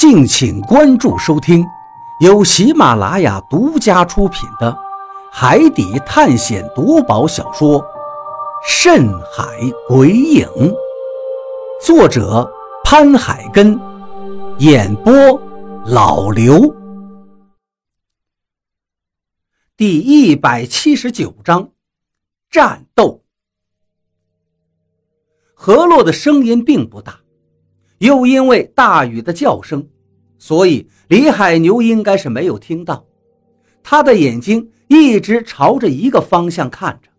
敬请关注收听，由喜马拉雅独家出品的《海底探险夺宝小说》《深海鬼影》，作者潘海根，演播老刘。第一百七十九章，战斗。河洛的声音并不大。又因为大雨的叫声，所以李海牛应该是没有听到。他的眼睛一直朝着一个方向看着，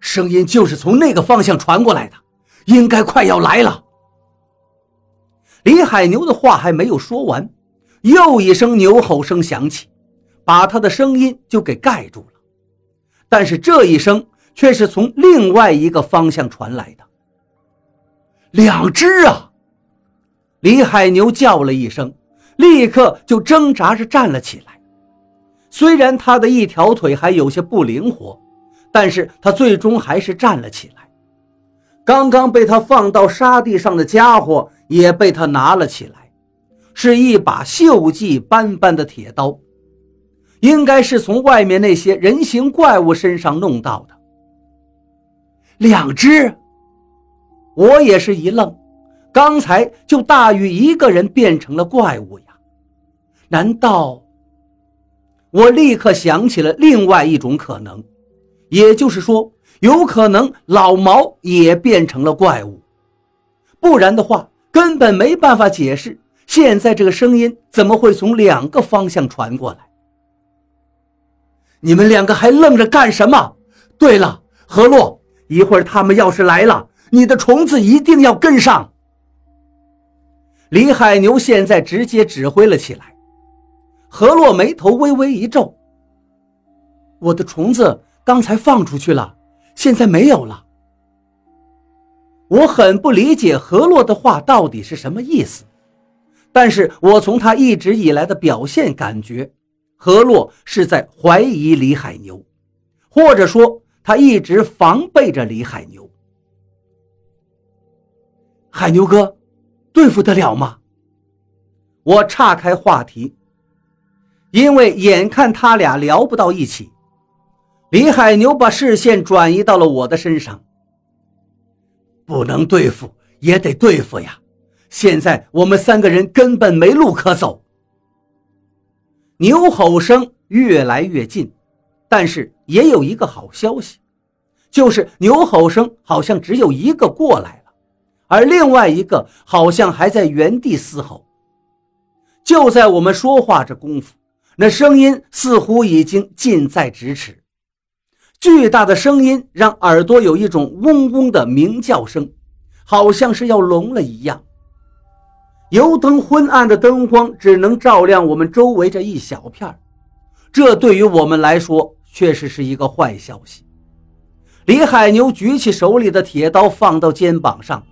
声音就是从那个方向传过来的，应该快要来了。李海牛的话还没有说完，又一声牛吼声响起，把他的声音就给盖住了。但是这一声却是从另外一个方向传来的。两只啊！李海牛叫了一声，立刻就挣扎着站了起来。虽然他的一条腿还有些不灵活，但是他最终还是站了起来。刚刚被他放到沙地上的家伙也被他拿了起来，是一把锈迹斑斑的铁刀，应该是从外面那些人形怪物身上弄到的。两只。我也是一愣，刚才就大禹一个人变成了怪物呀？难道？我立刻想起了另外一种可能，也就是说，有可能老毛也变成了怪物，不然的话根本没办法解释现在这个声音怎么会从两个方向传过来。你们两个还愣着干什么？对了，何洛，一会儿他们要是来了。你的虫子一定要跟上。李海牛现在直接指挥了起来。何洛眉头微微一皱：“我的虫子刚才放出去了，现在没有了。”我很不理解何洛的话到底是什么意思，但是我从他一直以来的表现感觉，何洛是在怀疑李海牛，或者说他一直防备着李海牛。海牛哥，对付得了吗？我岔开话题，因为眼看他俩聊不到一起，李海牛把视线转移到了我的身上。不能对付也得对付呀！现在我们三个人根本没路可走。牛吼声越来越近，但是也有一个好消息，就是牛吼声好像只有一个过来了。而另外一个好像还在原地嘶吼。就在我们说话这功夫，那声音似乎已经近在咫尺。巨大的声音让耳朵有一种嗡嗡的鸣叫声，好像是要聋了一样。油灯昏暗的灯光只能照亮我们周围这一小片这对于我们来说确实是一个坏消息。李海牛举起手里的铁刀，放到肩膀上。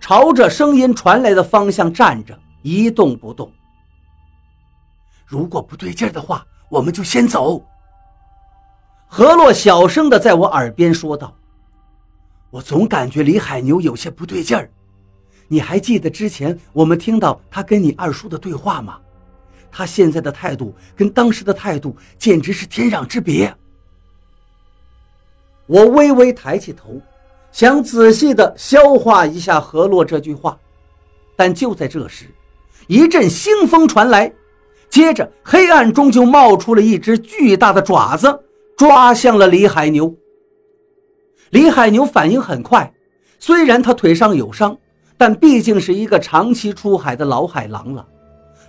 朝着声音传来的方向站着，一动不动。如果不对劲的话，我们就先走。何洛小声的在我耳边说道：“我总感觉李海牛有些不对劲儿。你还记得之前我们听到他跟你二叔的对话吗？他现在的态度跟当时的态度简直是天壤之别。”我微微抬起头。想仔细地消化一下何洛这句话，但就在这时，一阵腥风传来，接着黑暗中就冒出了一只巨大的爪子，抓向了李海牛。李海牛反应很快，虽然他腿上有伤，但毕竟是一个长期出海的老海狼了，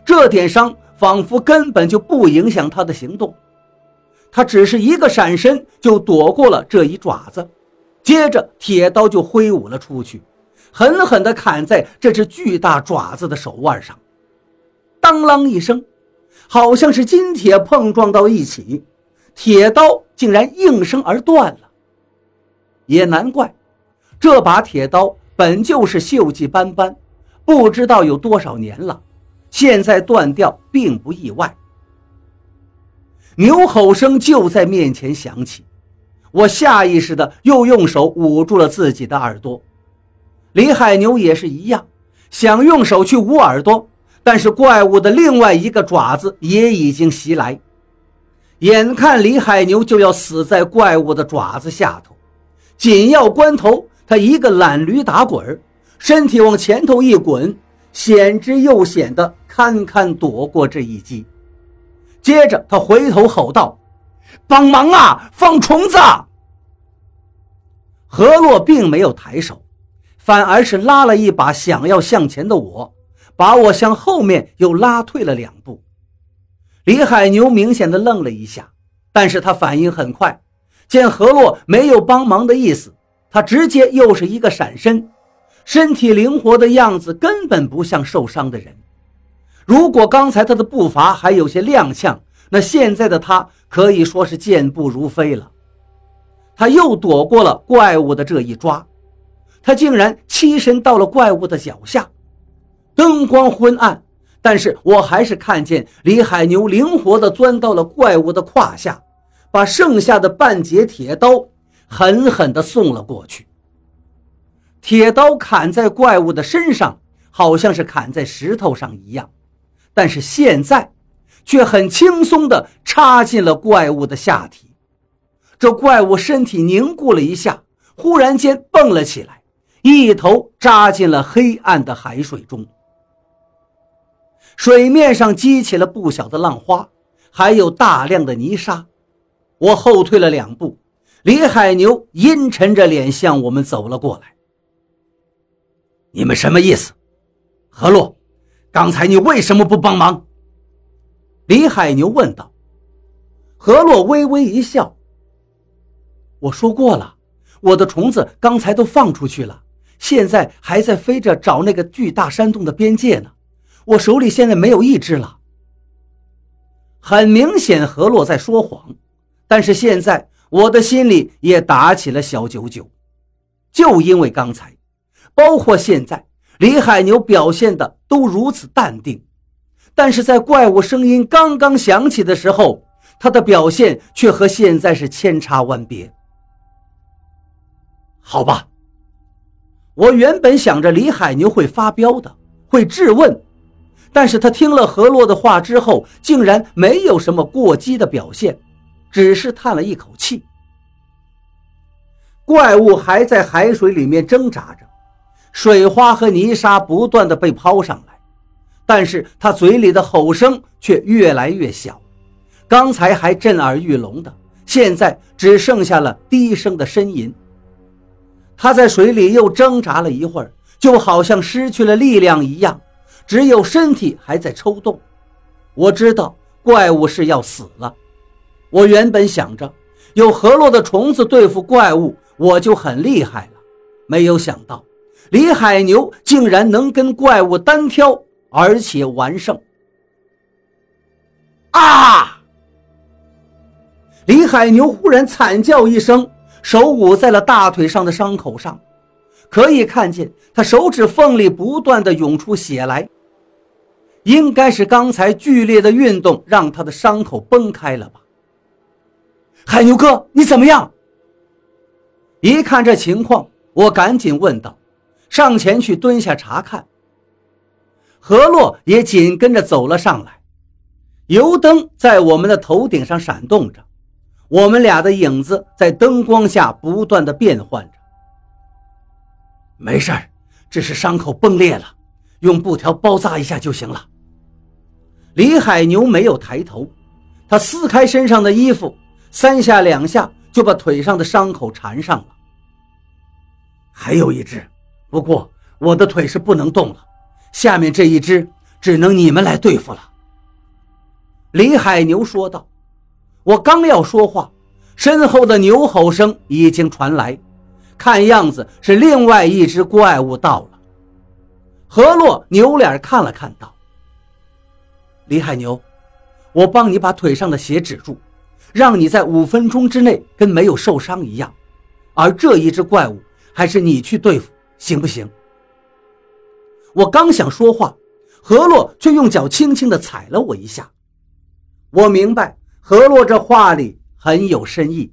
这点伤仿佛根本就不影响他的行动，他只是一个闪身就躲过了这一爪子。接着，铁刀就挥舞了出去，狠狠地砍在这只巨大爪子的手腕上。当啷一声，好像是金铁碰撞到一起，铁刀竟然应声而断了。也难怪，这把铁刀本就是锈迹斑斑，不知道有多少年了，现在断掉并不意外。牛吼声就在面前响起。我下意识的又用手捂住了自己的耳朵，李海牛也是一样，想用手去捂耳朵，但是怪物的另外一个爪子也已经袭来，眼看李海牛就要死在怪物的爪子下头，紧要关头，他一个懒驴打滚，身体往前头一滚，险之又险的堪堪躲过这一击。接着他回头吼道：“帮忙啊，放虫子！”何洛并没有抬手。反而是拉了一把想要向前的我，把我向后面又拉退了两步。李海牛明显的愣了一下，但是他反应很快，见何洛没有帮忙的意思，他直接又是一个闪身，身体灵活的样子根本不像受伤的人。如果刚才他的步伐还有些踉跄，那现在的他可以说是健步如飞了。他又躲过了怪物的这一抓。他竟然栖身到了怪物的脚下，灯光昏暗，但是我还是看见李海牛灵活地钻到了怪物的胯下，把剩下的半截铁刀狠狠地送了过去。铁刀砍在怪物的身上，好像是砍在石头上一样，但是现在却很轻松地插进了怪物的下体。这怪物身体凝固了一下，忽然间蹦了起来。一头扎进了黑暗的海水中，水面上激起了不小的浪花，还有大量的泥沙。我后退了两步，李海牛阴沉着脸向我们走了过来。你们什么意思？何洛，刚才你为什么不帮忙？李海牛问道。何洛微微一笑：“我说过了，我的虫子刚才都放出去了。”现在还在飞着找那个巨大山洞的边界呢，我手里现在没有一只了。很明显，何洛在说谎，但是现在我的心里也打起了小九九，就因为刚才，包括现在，李海牛表现的都如此淡定，但是在怪物声音刚刚响起的时候，他的表现却和现在是千差万别。好吧。我原本想着李海牛会发飙的，会质问，但是他听了何洛的话之后，竟然没有什么过激的表现，只是叹了一口气。怪物还在海水里面挣扎着，水花和泥沙不断的被抛上来，但是他嘴里的吼声却越来越小，刚才还震耳欲聋的，现在只剩下了低声的呻吟。他在水里又挣扎了一会儿，就好像失去了力量一样，只有身体还在抽动。我知道怪物是要死了。我原本想着有河洛的虫子对付怪物，我就很厉害了。没有想到李海牛竟然能跟怪物单挑，而且完胜。啊！李海牛忽然惨叫一声。手捂在了大腿上的伤口上，可以看见他手指缝里不断的涌出血来。应该是刚才剧烈的运动让他的伤口崩开了吧？海牛哥，你怎么样？一看这情况，我赶紧问道，上前去蹲下查看。何洛也紧跟着走了上来，油灯在我们的头顶上闪动着。我们俩的影子在灯光下不断的变换着。没事只是伤口崩裂了，用布条包扎一下就行了。李海牛没有抬头，他撕开身上的衣服，三下两下就把腿上的伤口缠上了。还有一只，不过我的腿是不能动了，下面这一只只能你们来对付了。李海牛说道。我刚要说话，身后的牛吼声已经传来，看样子是另外一只怪物到了。何洛扭脸看了看，道：“李海牛，我帮你把腿上的血止住，让你在五分钟之内跟没有受伤一样。而这一只怪物还是你去对付，行不行？”我刚想说话，何洛却用脚轻轻地踩了我一下。我明白。何洛这话里很有深意，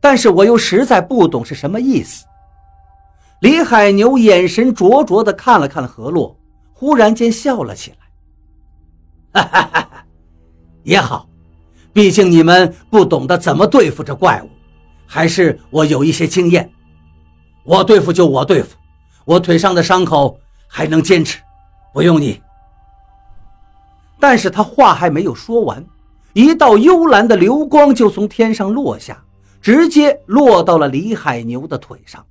但是我又实在不懂是什么意思。李海牛眼神灼灼地看了看何洛，忽然间笑了起来。哈哈哈哈，也好，毕竟你们不懂得怎么对付这怪物，还是我有一些经验。我对付就我对付，我腿上的伤口还能坚持，不用你。但是他话还没有说完，一道幽蓝的流光就从天上落下，直接落到了李海牛的腿上。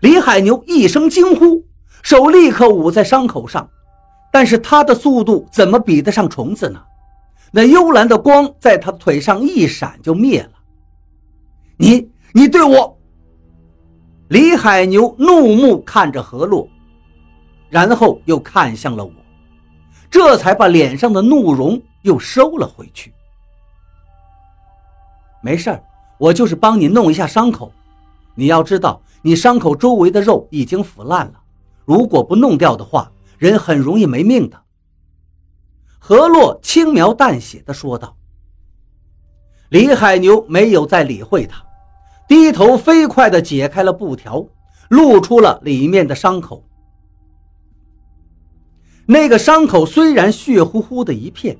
李海牛一声惊呼，手立刻捂在伤口上，但是他的速度怎么比得上虫子呢？那幽蓝的光在他腿上一闪就灭了。你，你对我！李海牛怒目看着何洛，然后又看向了我，这才把脸上的怒容又收了回去。没事我就是帮你弄一下伤口。你要知道，你伤口周围的肉已经腐烂了，如果不弄掉的话，人很容易没命的。何洛轻描淡写的说道。李海牛没有再理会他。低头飞快的解开了布条，露出了里面的伤口。那个伤口虽然血乎乎的一片，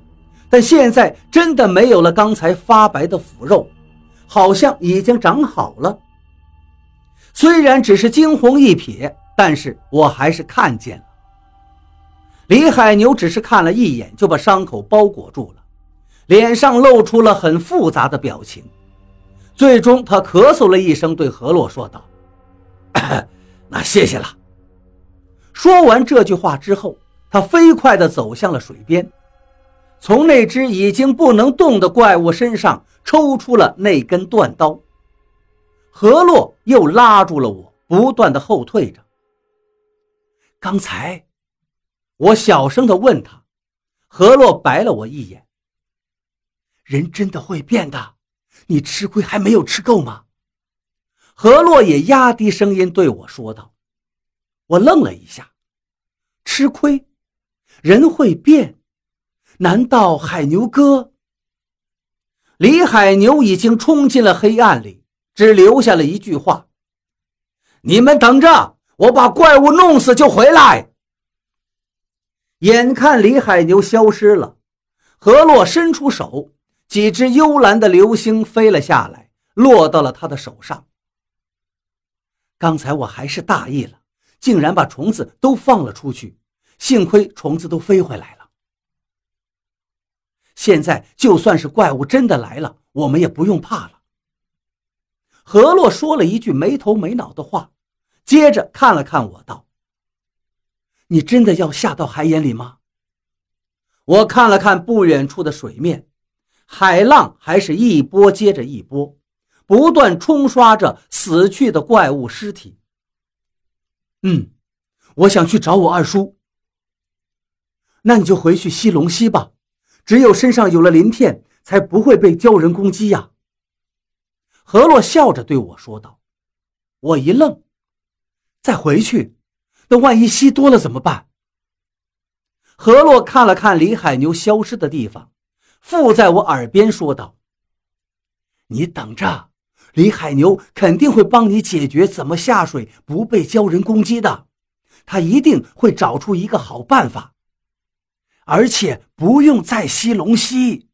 但现在真的没有了刚才发白的腐肉，好像已经长好了。虽然只是惊鸿一瞥，但是我还是看见了。李海牛只是看了一眼，就把伤口包裹住了，脸上露出了很复杂的表情。最终，他咳嗽了一声，对何洛说道：“那谢谢了。”说完这句话之后，他飞快地走向了水边，从那只已经不能动的怪物身上抽出了那根断刀。何洛又拉住了我，不断地后退着。刚才，我小声地问他，何洛白了我一眼：“人真的会变的。”你吃亏还没有吃够吗？何洛也压低声音对我说道。我愣了一下，吃亏？人会变？难道海牛哥？李海牛已经冲进了黑暗里，只留下了一句话：“你们等着，我把怪物弄死就回来。”眼看李海牛消失了，何洛伸出手。几只幽蓝的流星飞了下来，落到了他的手上。刚才我还是大意了，竟然把虫子都放了出去，幸亏虫子都飞回来了。现在就算是怪物真的来了，我们也不用怕了。何洛说了一句没头没脑的话，接着看了看我，道：“你真的要下到海眼里吗？”我看了看不远处的水面。海浪还是一波接着一波，不断冲刷着死去的怪物尸体。嗯，我想去找我二叔。那你就回去吸龙息吧，只有身上有了鳞片，才不会被鲛人攻击呀。何洛笑着对我说道。我一愣，再回去，那万一吸多了怎么办？何洛看了看李海牛消失的地方。附在我耳边说道：“你等着，李海牛肯定会帮你解决怎么下水不被鲛人攻击的。他一定会找出一个好办法，而且不用再吸龙息。”